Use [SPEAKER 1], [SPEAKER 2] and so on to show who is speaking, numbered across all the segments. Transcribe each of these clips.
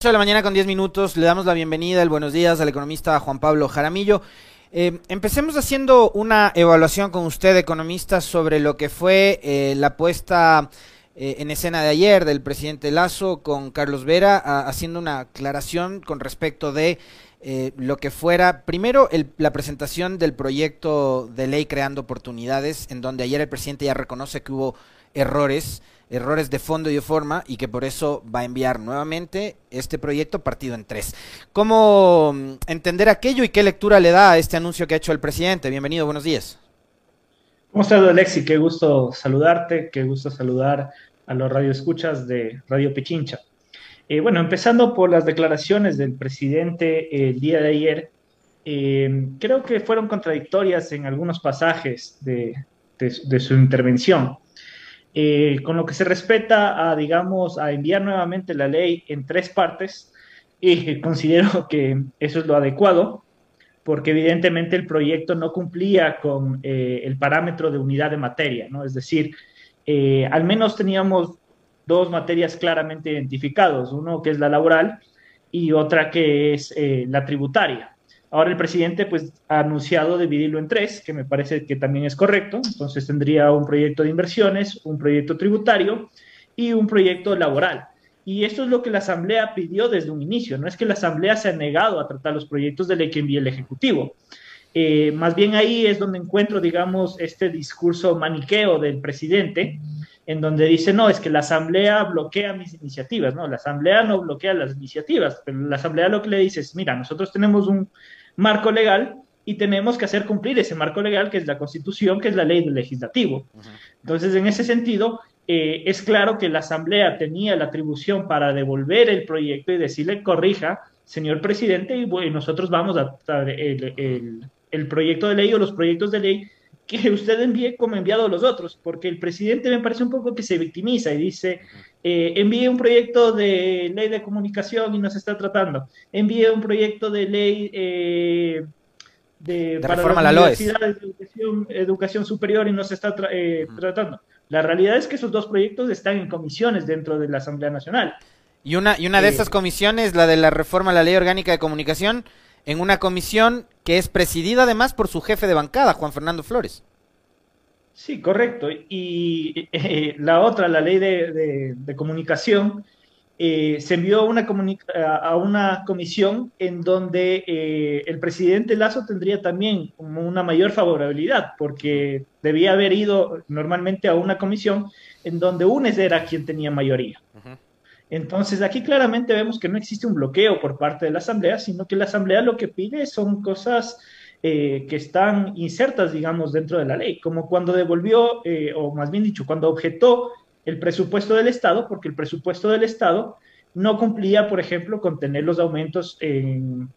[SPEAKER 1] de la mañana con 10 minutos, le damos la bienvenida, el buenos días al economista Juan Pablo Jaramillo. Eh, empecemos haciendo una evaluación con usted, economista, sobre lo que fue eh, la puesta eh, en escena de ayer del presidente Lazo con Carlos Vera, haciendo una aclaración con respecto de lo que fuera, primero, la presentación del proyecto de ley creando oportunidades, en donde ayer el presidente ya reconoce que hubo errores errores de fondo y de forma y que por eso va a enviar nuevamente este proyecto partido en tres. ¿Cómo mm, entender aquello y qué lectura le da a este anuncio que ha hecho el presidente? Bienvenido, buenos días.
[SPEAKER 2] ¿Cómo estás, Alexi? Qué gusto saludarte, qué gusto saludar a los radioescuchas de Radio Pichincha. Eh, bueno, empezando por las declaraciones del presidente el día de ayer, eh, creo que fueron contradictorias en algunos pasajes de su intervención. Eh, con lo que se respeta a, digamos, a enviar nuevamente la ley en tres partes, y considero que eso es lo adecuado, porque evidentemente el proyecto no cumplía con eh, el parámetro de unidad de materia, ¿no? Es decir, eh, al menos teníamos dos materias claramente identificadas, uno que es la laboral y otra que es la tributaria. Ahora el presidente pues ha anunciado dividirlo en tres, que me parece que también es correcto. Entonces tendría un proyecto de inversiones, un proyecto tributario y un proyecto laboral. Y esto es lo que la Asamblea pidió desde un inicio. No es que la Asamblea se ha negado a tratar los proyectos de ley que envía el Ejecutivo. Eh, más bien ahí es donde encuentro, digamos, este discurso maniqueo del presidente, en donde dice, no, es que la Asamblea bloquea mis iniciativas, no, la Asamblea no bloquea las iniciativas, pero la Asamblea lo que le dice es, mira, nosotros tenemos un marco legal y tenemos que hacer cumplir ese marco legal que es la Constitución, que es la ley del legislativo. Entonces, en ese sentido, eh, es claro que la Asamblea tenía la atribución para devolver el proyecto y decirle, corrija, señor presidente, y bueno, nosotros vamos a el, el proyecto de ley o los proyectos de ley que usted envíe como enviado a los otros, porque el presidente me parece un poco que se victimiza y dice, eh, envíe un proyecto de ley de comunicación y no se está tratando, envíe un proyecto de ley eh, de, para reforma las universidades de educación, educación, superior y no se está eh, tratando. La realidad es que esos dos proyectos están en comisiones dentro de la Asamblea Nacional.
[SPEAKER 1] Y una, y una de esas comisiones, la de la reforma a la ley orgánica de comunicación, en una comisión que es presidida además por su jefe de bancada, Juan Fernando Flores.
[SPEAKER 2] Sí, correcto. Y eh, la otra, la ley de, comunicación, eh, se envió una a una comisión en donde eh, el presidente Lazo tendría también una mayor favorabilidad, porque debía haber ido normalmente a una comisión en donde UNES era quien tenía mayoría. Entonces, aquí claramente vemos que no existe un bloqueo por parte de la Asamblea, sino que la Asamblea lo que pide son cosas eh, que están insertas, digamos, dentro de la ley, como cuando devolvió, eh, o más bien dicho, cuando objetó el presupuesto del Estado, porque el presupuesto del Estado no cumplía, por ejemplo, con tener los aumentos en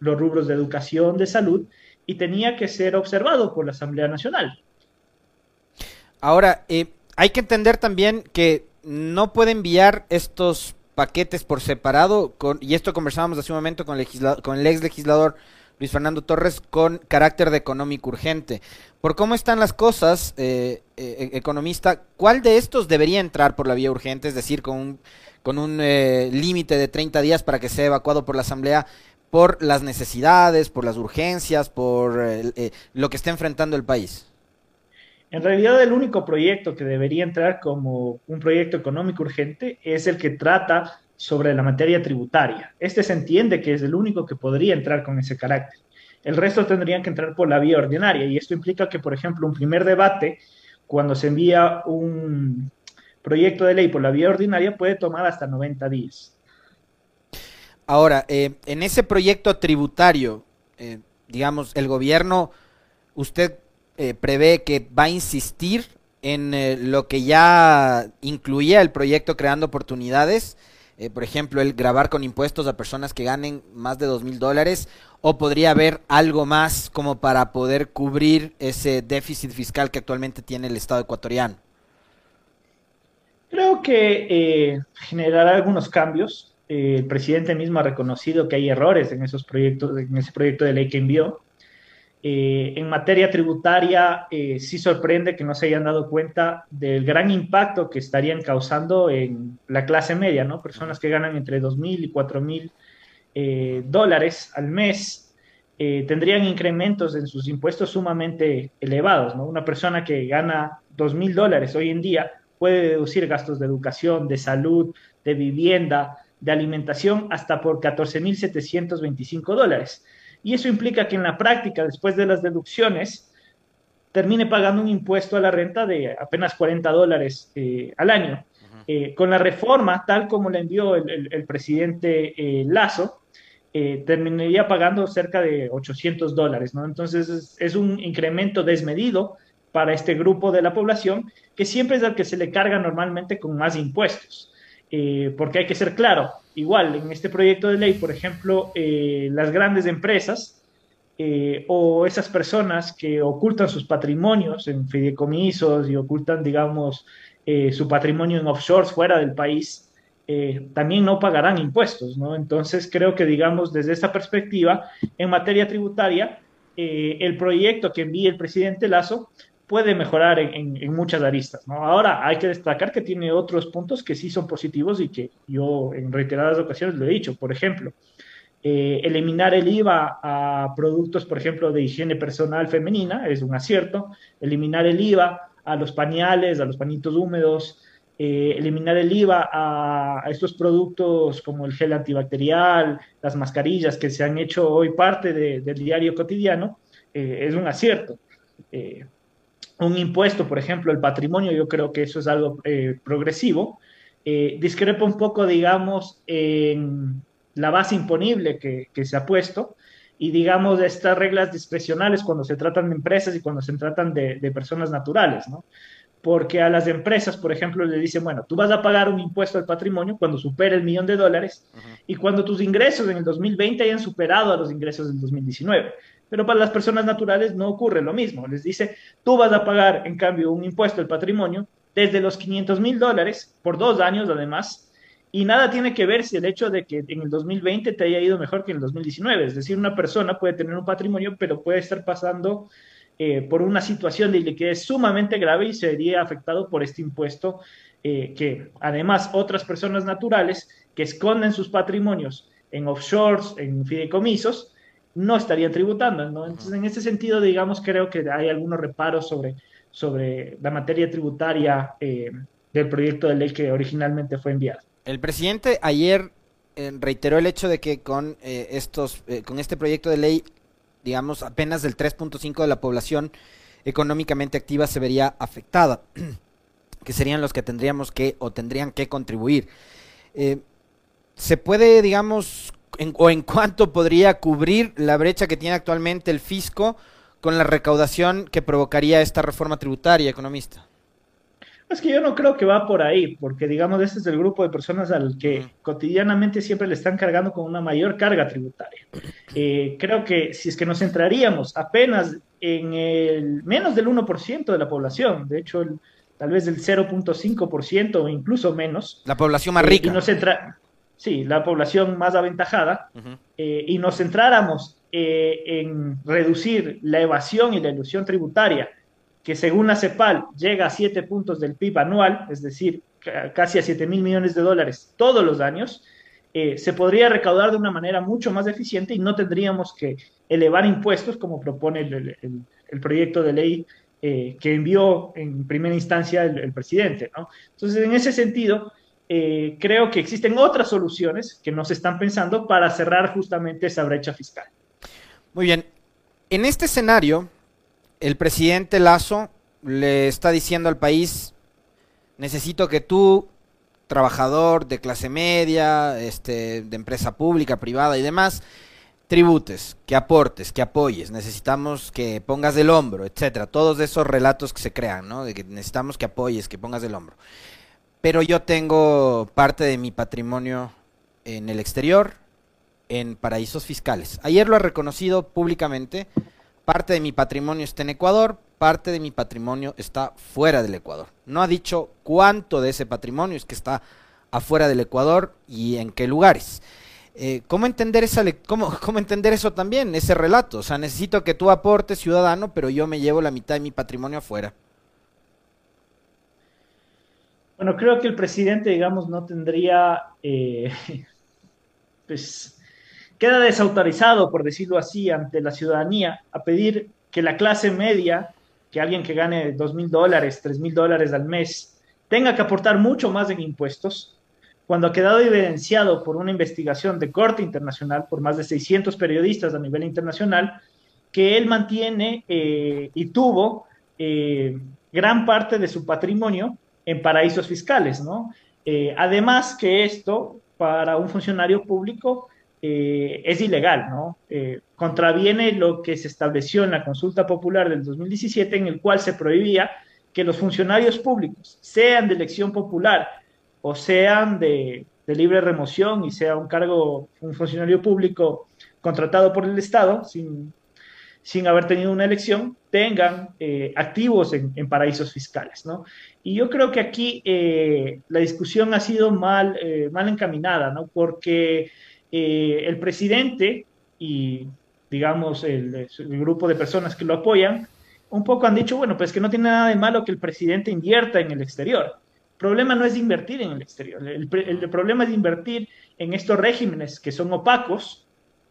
[SPEAKER 2] los rubros de educación, de salud, y tenía que ser observado por la Asamblea Nacional.
[SPEAKER 1] Ahora, eh, hay que entender también que no puede enviar estos paquetes por separado, con, y esto conversábamos hace un momento con, el ex legislador Luis Fernando Torres, con carácter de económico urgente. Por cómo están las cosas, eh, eh, economista, ¿cuál de estos debería entrar por la vía urgente? Es decir, con un, con un eh, límite de 30 días para que sea evacuado por la Asamblea por las necesidades, por las urgencias, por lo que está enfrentando el país.
[SPEAKER 2] En realidad el único proyecto que debería entrar como un proyecto económico urgente es el que trata sobre la materia tributaria. Este se entiende que es el único que podría entrar con ese carácter. El resto tendrían que entrar por la vía ordinaria y esto implica que, por ejemplo, un primer debate, cuando se envía un proyecto de ley por la vía ordinaria, puede tomar hasta 90 días.
[SPEAKER 1] Ahora, eh, en ese proyecto tributario, eh, digamos, el gobierno, usted eh, prevé que va a insistir en eh, lo que ya incluía el proyecto Creando Oportunidades, eh, por ejemplo, el grabar con impuestos a personas que ganen más de dos mil dólares, o podría haber algo más como para poder cubrir ese déficit fiscal que actualmente tiene el Estado ecuatoriano.
[SPEAKER 2] Creo que generará algunos cambios. el presidente mismo ha reconocido que hay errores en esos proyectos, en ese proyecto de ley que envió Eh, en materia tributaria, eh, sí sorprende que no se hayan dado cuenta del gran impacto que estarían causando en la clase media, ¿no? Personas que ganan entre 2.000 y 4.000 eh, dólares al mes tendrían incrementos en sus impuestos sumamente elevados. Una persona que gana 2.000 dólares hoy en día puede deducir gastos de educación, de salud, de vivienda, de alimentación hasta por 14.725 dólares. Y eso implica que en la práctica, después de las deducciones, termine pagando un impuesto a la renta de apenas 40 dólares eh, al año. Eh, con la reforma, tal como la envió el, presidente eh, Lazo, terminaría pagando cerca de 800 dólares, ¿no? Entonces es, un incremento desmedido para este grupo de la población que siempre es al que se le carga normalmente con más impuestos. porque hay que ser claro, igual en este proyecto de ley, por ejemplo, eh, las grandes empresas eh, o esas personas que ocultan sus patrimonios en fideicomisos y ocultan, digamos, eh, su patrimonio en offshores fuera del país, también no pagarán impuestos, ¿no? Entonces, creo que, digamos, desde esta perspectiva, en materia tributaria, el proyecto que envíe el presidente Lazo puede mejorar en, muchas aristas. ¿no? Ahora hay que destacar que tiene otros puntos que sí son positivos y que yo en reiteradas ocasiones lo he dicho. Por ejemplo, eh, eliminar el IVA a productos, por ejemplo, de higiene personal femenina es un acierto. Eliminar el IVA a los pañales, a los pañitos húmedos. Eh, eliminar el IVA a, estos productos como el gel antibacterial, las mascarillas que se han hecho hoy parte del diario cotidiano, eh, es un acierto un impuesto, por ejemplo, el patrimonio, yo creo que eso es algo eh, progresivo. Eh, discrepa un poco, digamos, en la base imponible que, se ha puesto y, digamos, estas reglas discrecionales cuando se tratan de empresas y cuando se tratan de, personas naturales, ¿no? Porque a las empresas, por ejemplo, le dicen, bueno, tú vas a pagar un impuesto al patrimonio cuando supere el millón de dólares y cuando tus ingresos en el 2020 hayan superado a los ingresos del 2019. Pero para las personas naturales no ocurre lo mismo. Les dice, tú vas a pagar, en cambio, un impuesto al patrimonio desde los 500 mil dólares por dos años, además, y nada tiene que ver si el hecho de que en el 2020 te haya ido mejor que en el 2019. Es decir, una persona puede tener un patrimonio, pero puede estar pasando eh, por una situación de liquidez sumamente grave y sería afectado por este impuesto eh, que además otras personas naturales que esconden sus patrimonios en offshores, en fideicomisos, no estarían tributando, ¿no? Entonces, en ese sentido, digamos, creo que hay algunos reparos sobre, sobre la materia tributaria eh, del proyecto de ley que originalmente fue enviado.
[SPEAKER 1] El presidente ayer eh, reiteró el hecho de que con eh, estos, con este proyecto de ley, digamos, apenas del 3.5 de la población económicamente activa se vería afectada, que serían los que tendríamos que o tendrían que contribuir. se puede, digamos, o en cuánto podría cubrir la brecha que tiene actualmente el fisco con la recaudación que provocaría esta reforma tributaria, economista?
[SPEAKER 2] Es que yo no creo que va por ahí, porque digamos, este es el grupo de personas al que cotidianamente siempre le están cargando con una mayor carga tributaria. Eh, creo que si es que nos centraríamos apenas en el menos del 1% de la población, de hecho, tal vez del 0.5% o incluso menos.
[SPEAKER 1] La población más rica.
[SPEAKER 2] y nos centra sí, la población más aventajada, eh, y nos centráramos eh, en reducir la evasión y la ilusión tributaria, que según la CEPAL llega a 7 puntos del PIB anual, es decir, casi a 7 mil millones de dólares todos los años, eh, se podría recaudar de una manera mucho más eficiente y no tendríamos que elevar impuestos como propone el, proyecto de ley que envió en primera instancia el, presidente. Entonces, en ese sentido, eh, creo que existen otras soluciones que nos están pensando para cerrar justamente esa brecha fiscal.
[SPEAKER 1] Muy bien. En este escenario, el presidente Lazo le está diciendo al país, necesito que tú, trabajador de clase media, este, de empresa pública, privada y demás, tributes, que aportes, que apoyes, necesitamos que pongas del hombro, etcétera, todos esos relatos que se crean, ¿no? De que necesitamos que apoyes, que pongas del hombro pero yo tengo parte de mi patrimonio en el exterior, en paraísos fiscales. Ayer lo ha reconocido públicamente, parte de mi patrimonio está en Ecuador, parte de mi patrimonio está fuera del Ecuador. No ha dicho cuánto de ese patrimonio es que está afuera del Ecuador y en qué lugares. Eh, ¿cómo, entender esa cómo, ¿Cómo entender eso también, ese relato? O sea, necesito que tú aportes, ciudadano, pero yo me llevo la mitad de mi patrimonio afuera.
[SPEAKER 2] Bueno, creo que el presidente, digamos, no tendría, eh, pues, queda desautorizado, por decirlo así, ante la ciudadanía a pedir que la clase media, que alguien que gane dos mil dólares, tres mil dólares al mes, tenga que aportar mucho más en impuestos, cuando ha quedado evidenciado por una investigación de corte internacional, por más de 600 periodistas a nivel internacional, que él mantiene eh, y tuvo eh, gran parte de su patrimonio en paraísos fiscales, ¿no? Eh, además que esto, para un funcionario público, eh, es ilegal, ¿no? Eh, contraviene lo que se estableció en la consulta popular del 2017, en el cual se prohibía que los funcionarios públicos, sean de elección popular o sean de, de libre remoción y sea un cargo, un funcionario público contratado por el Estado, sin sin haber tenido una elección, tengan eh, activos en, paraísos fiscales, ¿no? Y yo creo que aquí eh, la discusión ha sido mal, eh, mal encaminada, ¿no? Porque el presidente y, digamos, el, el, grupo de personas que lo apoyan, un poco han dicho, bueno, pues que no tiene nada de malo que el presidente invierta en el exterior. El problema no es invertir en el exterior, el, el problema es invertir en estos regímenes que son opacos,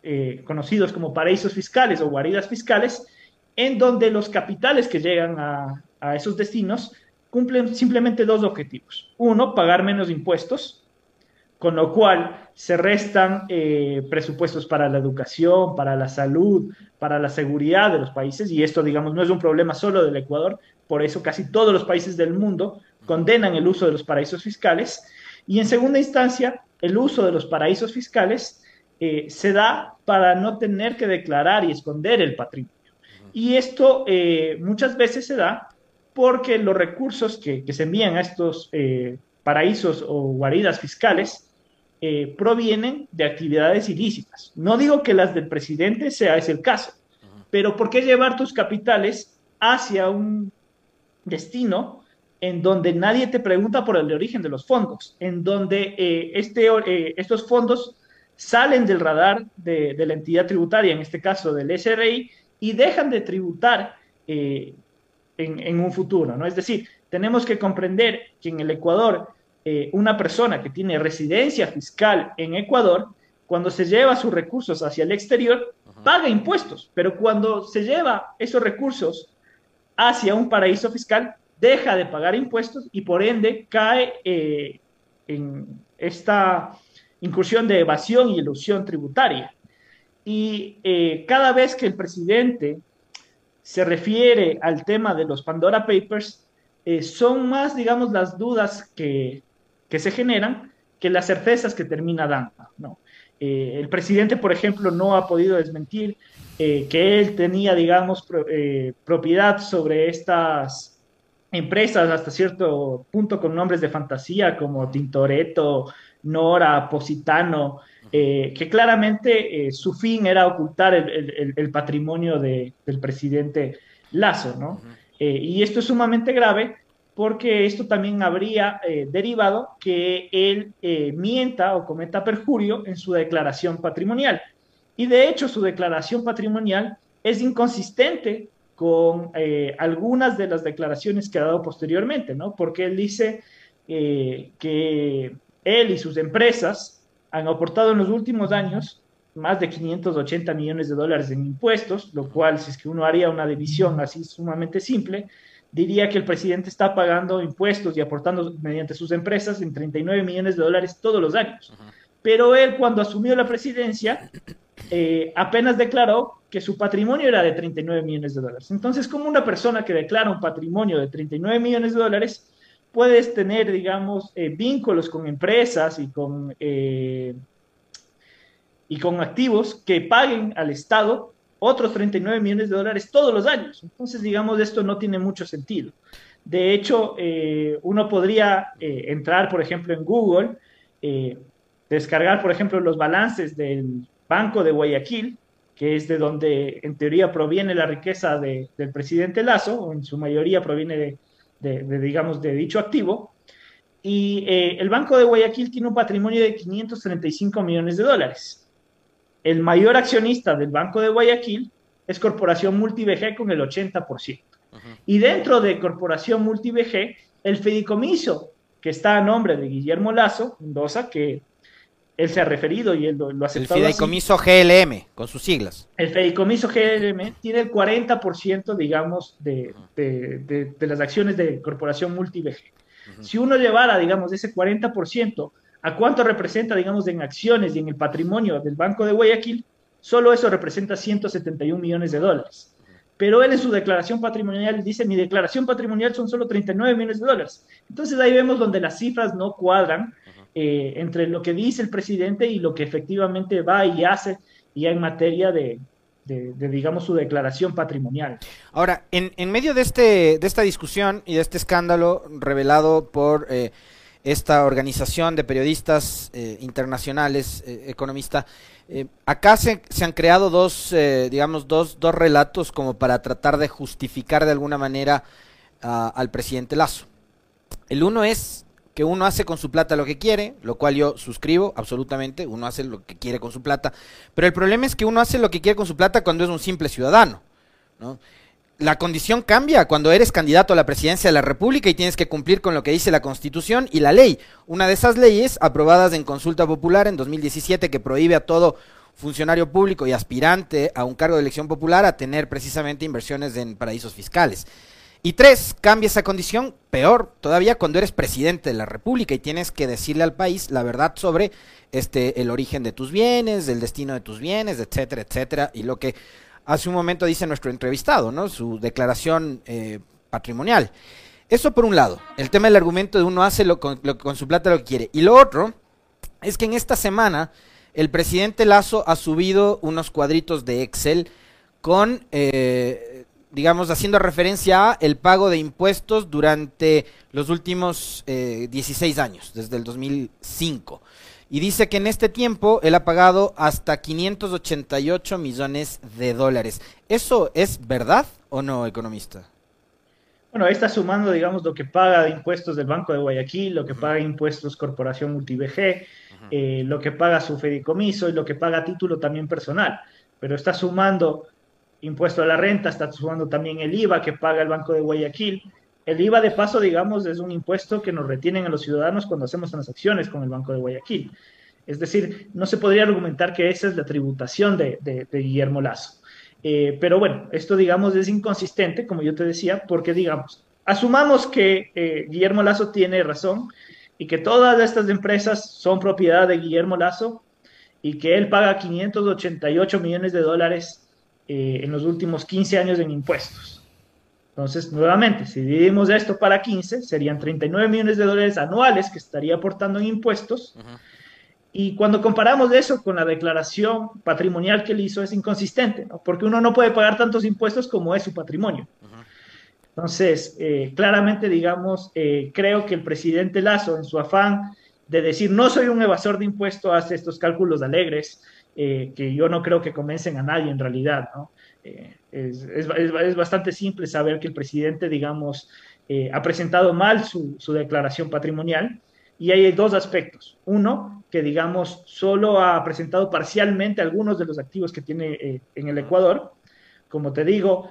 [SPEAKER 2] eh, conocidos como paraísos fiscales o guaridas fiscales, en donde los capitales que llegan a, esos destinos cumplen simplemente dos objetivos. Uno, pagar menos impuestos, con lo cual se restan eh, presupuestos para la educación, para la salud, para la seguridad de los países, y esto, digamos, no es un problema solo del Ecuador, por eso casi todos los países del mundo condenan el uso de los paraísos fiscales, y en segunda instancia, el uso de los paraísos fiscales eh, se da para no tener que declarar y esconder el patrimonio. Y esto eh, muchas veces se da porque los recursos que, se envían a estos eh, paraísos o guaridas fiscales provienen de actividades ilícitas. No digo que las del presidente sea ese el caso, pero ¿por qué llevar tus capitales hacia un destino en donde nadie te pregunta por el origen de los fondos, en donde este, estos fondos salen del radar de, la entidad tributaria, en este caso del SRI, y dejan de tributar eh, en, un futuro, ¿no? Es decir, tenemos que comprender que en el Ecuador, eh, una persona que tiene residencia fiscal en Ecuador, cuando se lleva sus recursos hacia el exterior, paga impuestos, pero cuando se lleva esos recursos hacia un paraíso fiscal, deja de pagar impuestos y por ende cae eh, en esta incursión de evasión y ilusión tributaria. Y eh, cada vez que el presidente se refiere al tema de los Pandora Papers, eh, son más, digamos, las dudas que, se generan que las certezas que termina dando. ¿no? Eh, el presidente, por ejemplo, no ha podido desmentir que él tenía, digamos, propiedad sobre estas empresas hasta cierto punto con nombres de fantasía como Tintoretto, Nora, Positano, eh, que claramente eh, su fin era ocultar el, patrimonio del presidente Lazo, ¿no? Eh, y esto es sumamente grave porque esto también habría derivado que él mienta o cometa perjurio en su declaración patrimonial. Y de hecho su declaración patrimonial es inconsistente con algunas de las declaraciones que ha dado posteriormente, ¿no? Porque él dice que él y sus empresas han aportado en los últimos años más de 580 millones de dólares en impuestos, lo cual, si es que uno haría una división así sumamente simple, diría que el presidente está pagando impuestos y aportando mediante sus empresas en 39 millones de dólares todos los años. Pero él, cuando asumió la presidencia, eh, apenas declaró que su patrimonio era de 39 millones de dólares. Entonces, como una persona que declara un patrimonio de 39 millones de dólares puedes tener, digamos, eh, vínculos con empresas y con, eh, y con activos que paguen al Estado otros 39 millones de dólares todos los años. Entonces, digamos, esto no tiene mucho sentido. De hecho, eh, uno podría entrar, por ejemplo, en Google, descargar, por ejemplo, los balances del Banco de Guayaquil, que es de donde en teoría proviene la riqueza del presidente Lazo, o en su mayoría proviene de, de, digamos, de dicho activo, Y eh, el Banco de Guayaquil tiene un patrimonio de 535 millones de dólares. El mayor accionista del Banco de Guayaquil es Corporación MultiVG con el 80%. Y dentro de Corporación MultiVG, el fideicomiso que está a nombre de Guillermo Lazo, Mendoza, que él se ha referido y él lo, ha aceptado.
[SPEAKER 1] El fideicomiso GLM, con sus siglas.
[SPEAKER 2] El fideicomiso GLM tiene el 40%, digamos, de, de, de, las acciones de Corporación MultiVG. Si uno llevara, digamos, ese 40%, ¿a cuánto representa, digamos, en acciones y en el patrimonio del Banco de Guayaquil? Solo eso representa 171 millones de dólares. Pero él en su declaración patrimonial dice, mi declaración patrimonial son solo 39 millones de dólares. Entonces ahí vemos donde las cifras no cuadran eh, entre lo que dice el presidente y lo que efectivamente va y hace ya en materia de, digamos, su declaración patrimonial.
[SPEAKER 1] Ahora, en, en, medio de, este, de esta discusión y de este escándalo revelado por eh, esta organización de periodistas eh, internacionales, economista, acá se, se, han creado dos, digamos, dos, dos relatos como para tratar de justificar de alguna manera al presidente Lazo. El uno es que uno hace con su plata lo que quiere, lo cual yo suscribo absolutamente, uno hace lo que quiere con su plata, pero el problema es que uno hace lo que quiere con su plata cuando es un simple ciudadano, ¿no? La condición cambia cuando eres candidato a la presidencia de la República y tienes que cumplir con lo que dice la Constitución y la ley. Una de esas leyes aprobadas en consulta popular en 2017 que prohíbe a todo funcionario público y aspirante a un cargo de elección popular a tener precisamente inversiones en paraísos fiscales. Y tres, cambia esa condición, peor todavía cuando eres presidente de la República y tienes que decirle al país la verdad sobre este el origen de tus bienes, el destino de tus bienes, etcétera, etcétera, y lo que hace un momento dice nuestro entrevistado, ¿no? Su declaración eh, patrimonial. Eso por un lado, el tema del argumento de uno hace lo, con, con su plata lo que quiere. Y lo otro es que en esta semana el presidente Lazo ha subido unos cuadritos de Excel con eh, digamos, haciendo referencia a el pago de impuestos durante los últimos 16 eh, años, desde el 2005. Y dice que en este tiempo él ha pagado hasta 588 millones de dólares. ¿Eso es verdad o no, economista?
[SPEAKER 2] Bueno, ahí está sumando, digamos, lo que paga de impuestos del Banco de Guayaquil, lo que paga impuestos Corporación MultiVG, eh, lo que paga su fedicomiso y lo que paga título también personal. Pero está sumando impuesto a la renta, está sumando también el IVA que paga el Banco de Guayaquil. El IVA, de paso, digamos, es un impuesto que nos retienen a los ciudadanos cuando hacemos transacciones con el Banco de Guayaquil. Es decir, no se podría argumentar que esa es la tributación de, Guillermo Lazo. Eh, pero bueno, esto, digamos, es inconsistente, como yo te decía, porque, digamos, asumamos que eh, Guillermo Lazo tiene razón y que todas estas empresas son propiedad de Guillermo Lazo y que él paga 588 millones de dólares eh, en los últimos 15 años en impuestos. Entonces, nuevamente, si dividimos esto para 15, serían 39 millones de dólares anuales que estaría aportando en impuestos. Y cuando comparamos eso con la declaración patrimonial que él hizo, es inconsistente, ¿no? porque uno no puede pagar tantos impuestos como es su patrimonio. Entonces, eh, claramente, digamos, eh, creo que el presidente Lazo, en su afán de decir no soy un evasor de impuestos, hace estos cálculos alegres, eh, que yo no creo que convencen a nadie en realidad, ¿no? Eh, es, es, es, bastante simple saber que el presidente, digamos, eh, ha presentado mal su, su, declaración patrimonial y hay dos aspectos. Uno, que digamos, solo ha presentado parcialmente algunos de los activos que tiene en el Ecuador. Como te digo,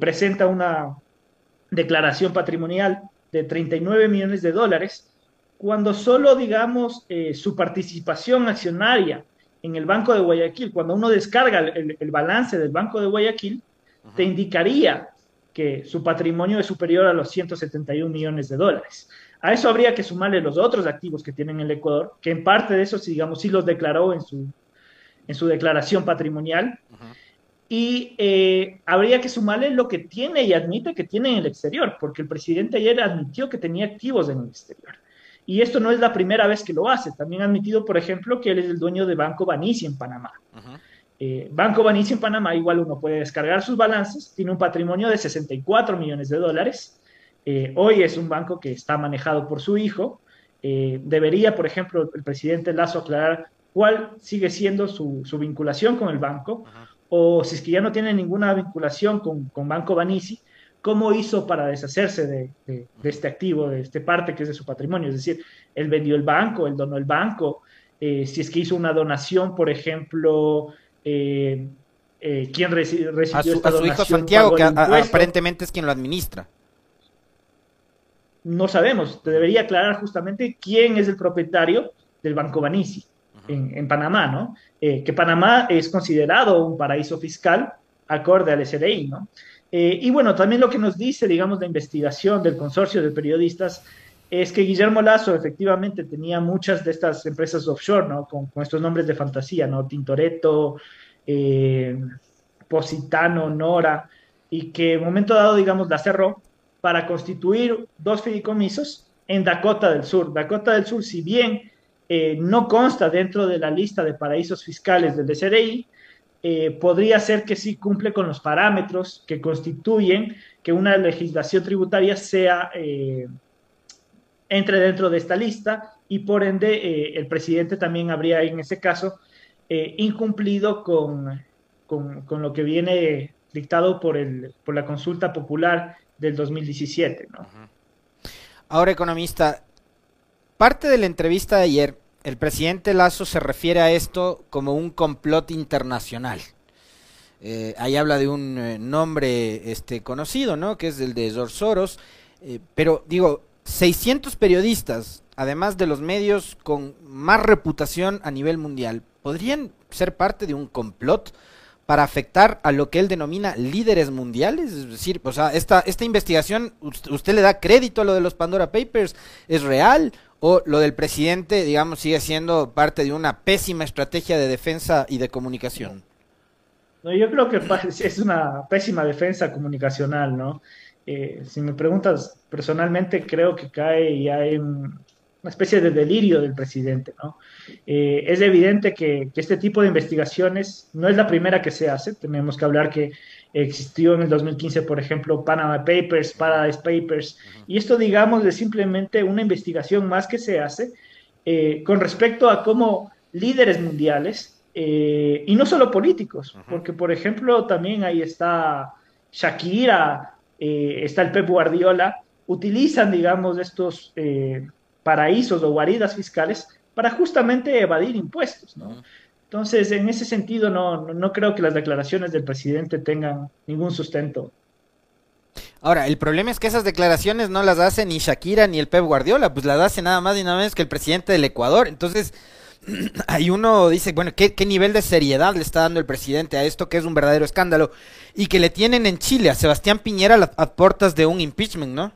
[SPEAKER 2] presenta una declaración patrimonial de 39 millones de dólares, cuando solo, digamos, su participación accionaria en el Banco de Guayaquil, cuando uno descarga el, balance del Banco de Guayaquil, te indicaría que su patrimonio es superior a los 171 millones de dólares. A eso habría que sumarle los otros activos que tienen el Ecuador, que en parte de eso, digamos, sí los declaró en su, en su declaración patrimonial. Y eh, habría que sumarle lo que tiene y admite que tiene en el exterior, porque el presidente ayer admitió que tenía activos en el exterior. Y esto no es la primera vez que lo hace. También ha admitido, por ejemplo, que él es el dueño de Banco Banici en Panamá. Eh, Banco Banici en Panamá, igual uno puede descargar sus balances, tiene un patrimonio de 64 millones de dólares. Eh, hoy es un banco que está manejado por su hijo. Eh, debería, por ejemplo, el presidente Lazo aclarar cuál sigue siendo su, vinculación con el banco, o si es que ya no tiene ninguna vinculación con, con Banco Banici, cómo hizo para deshacerse de, este activo, de este parte que es de su patrimonio. Es decir, él vendió el banco, él donó el banco, eh, si es que hizo una donación, por ejemplo, eh, eh ¿quién recibió
[SPEAKER 1] a su, a su hijo Santiago, que aparentemente es quien lo administra.
[SPEAKER 2] No sabemos, te debería aclarar justamente quién es el propietario del Banco Banisi en, Panamá, ¿no? Que Panamá es considerado un paraíso fiscal acorde al SDI, ¿no? Eh, y bueno, también lo que nos dice, digamos, la investigación del consorcio de periodistas es que Guillermo Lazo efectivamente tenía muchas de estas empresas offshore, ¿no? Con, estos nombres de fantasía, ¿no? Tintoretto, eh, Positano, Nora, y que en un momento dado, digamos, la cerró para constituir dos fideicomisos en Dakota del Sur. Dakota del Sur, si bien eh, no consta dentro de la lista de paraísos fiscales del DCDI, eh, podría ser que sí cumple con los parámetros que constituyen que una legislación tributaria sea eh, entre dentro de esta lista y por ende el presidente también habría en ese caso incumplido con, con, lo que viene dictado por, el, por la consulta popular del 2017.
[SPEAKER 1] Ahora, economista, parte de la entrevista de ayer, el presidente Lazo se refiere a esto como un complot internacional. Eh, ahí habla de un eh, nombre este, conocido, ¿no? Que es el de George Soros. Eh, pero digo, 600 periodistas, además de los medios con más reputación a nivel mundial, ¿podrían ser parte de un complot para afectar a lo que él denomina líderes mundiales? Es decir, o sea, esta, esta investigación, ¿usted le da crédito a lo de los Pandora Papers? ¿Es real? ¿O lo del presidente, digamos, sigue siendo parte de una pésima estrategia de defensa y de comunicación?
[SPEAKER 2] No, yo creo que es una pésima defensa comunicacional, ¿no? Eh, si me preguntas personalmente, creo que cae ya en una especie de delirio del presidente, ¿no? Eh, es evidente que, este tipo de investigaciones no es la primera que se hace. Tenemos que hablar que existió en el 2015, por ejemplo, Panama Papers, Paradise Papers, y esto, digamos, es simplemente una investigación más que se hace eh, con respecto a cómo líderes mundiales, eh, y no solo políticos, porque, por ejemplo, también ahí está Shakira, está el Pep Guardiola, utilizan, digamos, estos paraísos o guaridas fiscales para justamente evadir impuestos, ¿no? Entonces, en ese sentido, no, no, creo que las declaraciones del presidente tengan ningún sustento.
[SPEAKER 1] Ahora, el problema es que esas declaraciones no las hace ni Shakira ni el Pep Guardiola, pues las hace nada más y nada menos que el presidente del Ecuador. Entonces, ahí uno dice, bueno, ¿qué, ¿qué, nivel de seriedad le está dando el presidente a esto que es un verdadero escándalo? Y que le tienen en Chile a Sebastián Piñera a, a puertas de un impeachment, ¿no?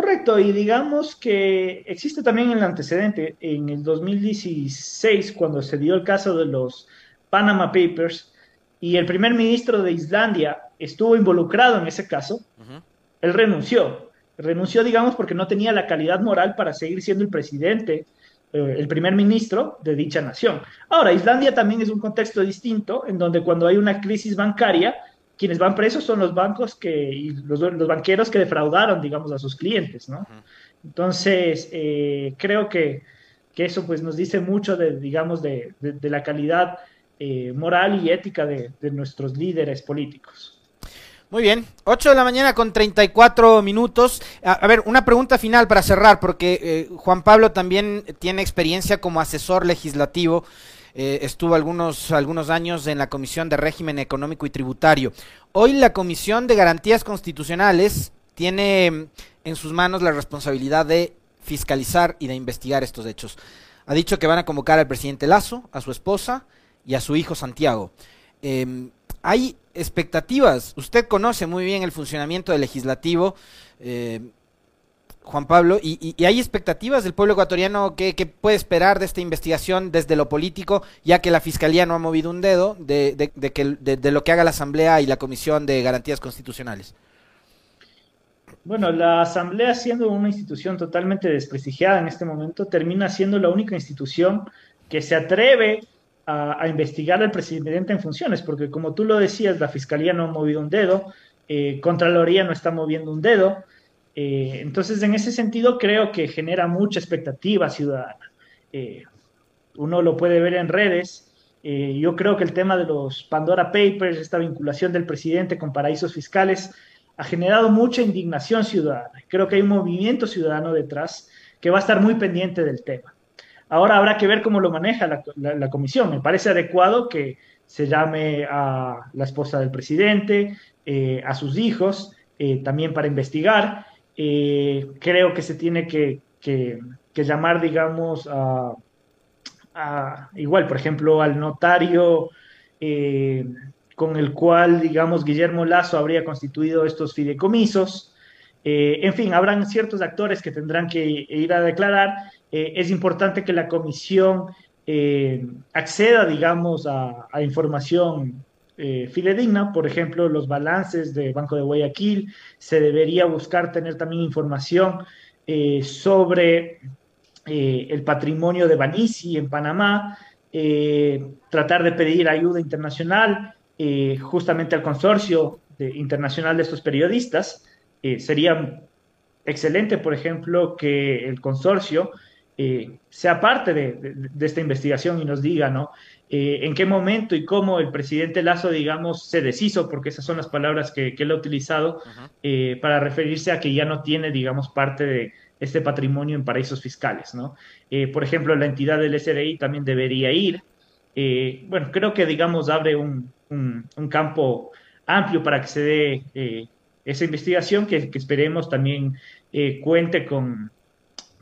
[SPEAKER 2] Correcto, y digamos que existe también el antecedente. En el 2016, cuando se dio el caso de los Panama Papers y el primer ministro de Islandia estuvo involucrado en ese caso, él renunció. Renunció, digamos, porque no tenía la calidad moral para seguir siendo el presidente, eh, el primer ministro de dicha nación. Ahora, Islandia también es un contexto distinto, en donde cuando hay una crisis bancaria, quienes van presos son los bancos que, y los, banqueros que defraudaron, digamos, a sus clientes, ¿no? Entonces, eh, creo que, eso pues nos dice mucho de, digamos, de, la calidad eh, moral y ética de, nuestros líderes políticos.
[SPEAKER 1] Muy bien, 8 de la mañana con 34 minutos. A, a ver, una pregunta final para cerrar, porque eh, Juan Pablo también tiene experiencia como asesor legislativo. Eh, estuvo algunos, algunos años en la Comisión de Régimen Económico y Tributario. Hoy la Comisión de Garantías Constitucionales tiene mm, en sus manos la responsabilidad de fiscalizar y de investigar estos hechos. Ha dicho que van a convocar al presidente Lazo, a su esposa y a su hijo Santiago. Em, hay expectativas. Usted conoce muy bien el funcionamiento del legislativo. Eh, Juan Pablo, y, hay expectativas del pueblo ecuatoriano que, puede esperar de esta investigación desde lo político, ya que la Fiscalía no ha movido un dedo de, que, de, lo que haga la Asamblea y la Comisión de Garantías Constitucionales.
[SPEAKER 2] Bueno, la Asamblea siendo una institución totalmente desprestigiada en este momento, termina siendo la única institución que se atreve a, investigar al presidente en funciones, porque como tú lo decías, la Fiscalía no ha movido un dedo, eh, Contraloría no está moviendo un dedo, eh, entonces, en ese sentido, creo que genera mucha expectativa ciudadana. Eh, uno lo puede ver en redes. Eh, yo creo que el tema de los Pandora Papers, esta vinculación del presidente con paraísos fiscales, ha generado mucha indignación ciudadana. Creo que hay un movimiento ciudadano detrás que va a estar muy pendiente del tema. Ahora habrá que ver cómo lo maneja la, comisión. Me parece adecuado que se llame a la esposa del presidente, a sus hijos, también para investigar. Eh, creo que se tiene que, llamar, digamos, a, igual, por ejemplo, al notario con el cual, digamos, Guillermo Lazo habría constituido estos fideicomisos. Eh, en fin, habrán ciertos actores que tendrán que ir a declarar. Eh, es importante que la comisión eh, acceda, digamos, a, información fidedigna, por ejemplo, los balances de Banco de Guayaquil. Se debería buscar tener también información sobre el patrimonio de Banisi en Panamá, tratar de pedir ayuda internacional eh, justamente al consorcio internacional de estos periodistas. Eh, sería excelente, por ejemplo, que el consorcio eh, sea parte de, esta investigación y nos diga, ¿no? en qué momento y cómo el presidente Lazo, digamos, se deshizo, porque esas son las palabras que, él ha utilizado para referirse a que ya no tiene, digamos, parte de este patrimonio en paraísos fiscales, ¿no? por ejemplo, la entidad del SRI también debería ir. bueno, creo que, digamos, abre un, un, campo amplio para que se dé eh, esa investigación que, esperemos también eh, cuente con,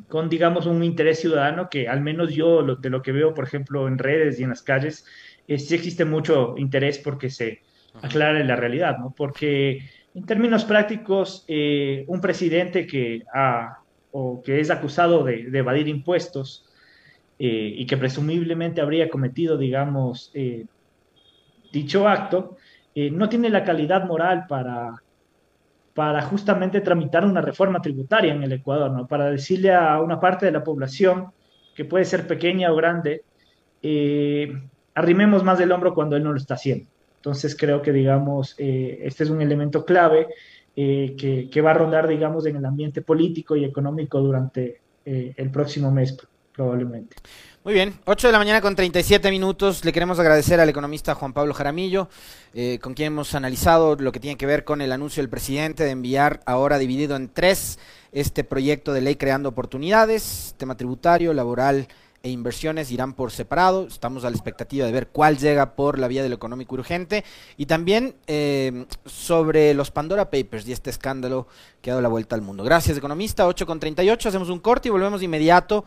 [SPEAKER 2] con, digamos, un interés ciudadano que al menos yo de lo que veo, por ejemplo, en redes y en las calles, eh, sí existe mucho interés porque se aclare la realidad, ¿no? Porque en términos prácticos, un presidente que, ha, o que es acusado de, de evadir impuestos y que presumiblemente habría cometido, digamos, dicho acto, eh, no tiene la calidad moral para, para justamente tramitar una reforma tributaria en el Ecuador, ¿no? para decirle a una parte de la población, que puede ser pequeña o grande, eh, arrimemos más del hombro cuando él no lo está haciendo. Entonces creo que, digamos, eh, este es un elemento clave que, que, va a rondar, digamos, en el ambiente político y económico durante el próximo mes, probablemente.
[SPEAKER 1] Muy bien, 8 de la mañana con 37 minutos. Le queremos agradecer al economista Juan Pablo Jaramillo, eh, con quien hemos analizado lo que tiene que ver con el anuncio del presidente de enviar ahora dividido en tres este proyecto de ley creando oportunidades, tema tributario, laboral e inversiones irán por separado. Estamos a la expectativa de ver cuál llega por la vía de lo económico urgente. Y también eh, sobre los Pandora Papers y este escándalo que ha dado la vuelta al mundo. Gracias, economista. 8 con 38. Hacemos un corte y volvemos de inmediato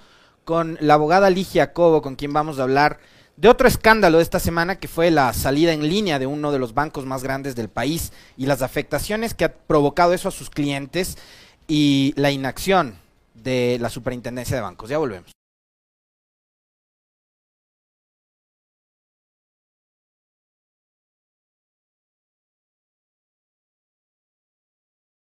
[SPEAKER 1] con la abogada Ligia Cobo, con quien vamos a hablar de otro escándalo de esta semana que fue la salida en línea de uno de los bancos más grandes del país y las afectaciones que ha provocado eso a sus clientes y la inacción de la superintendencia de bancos. Ya volvemos.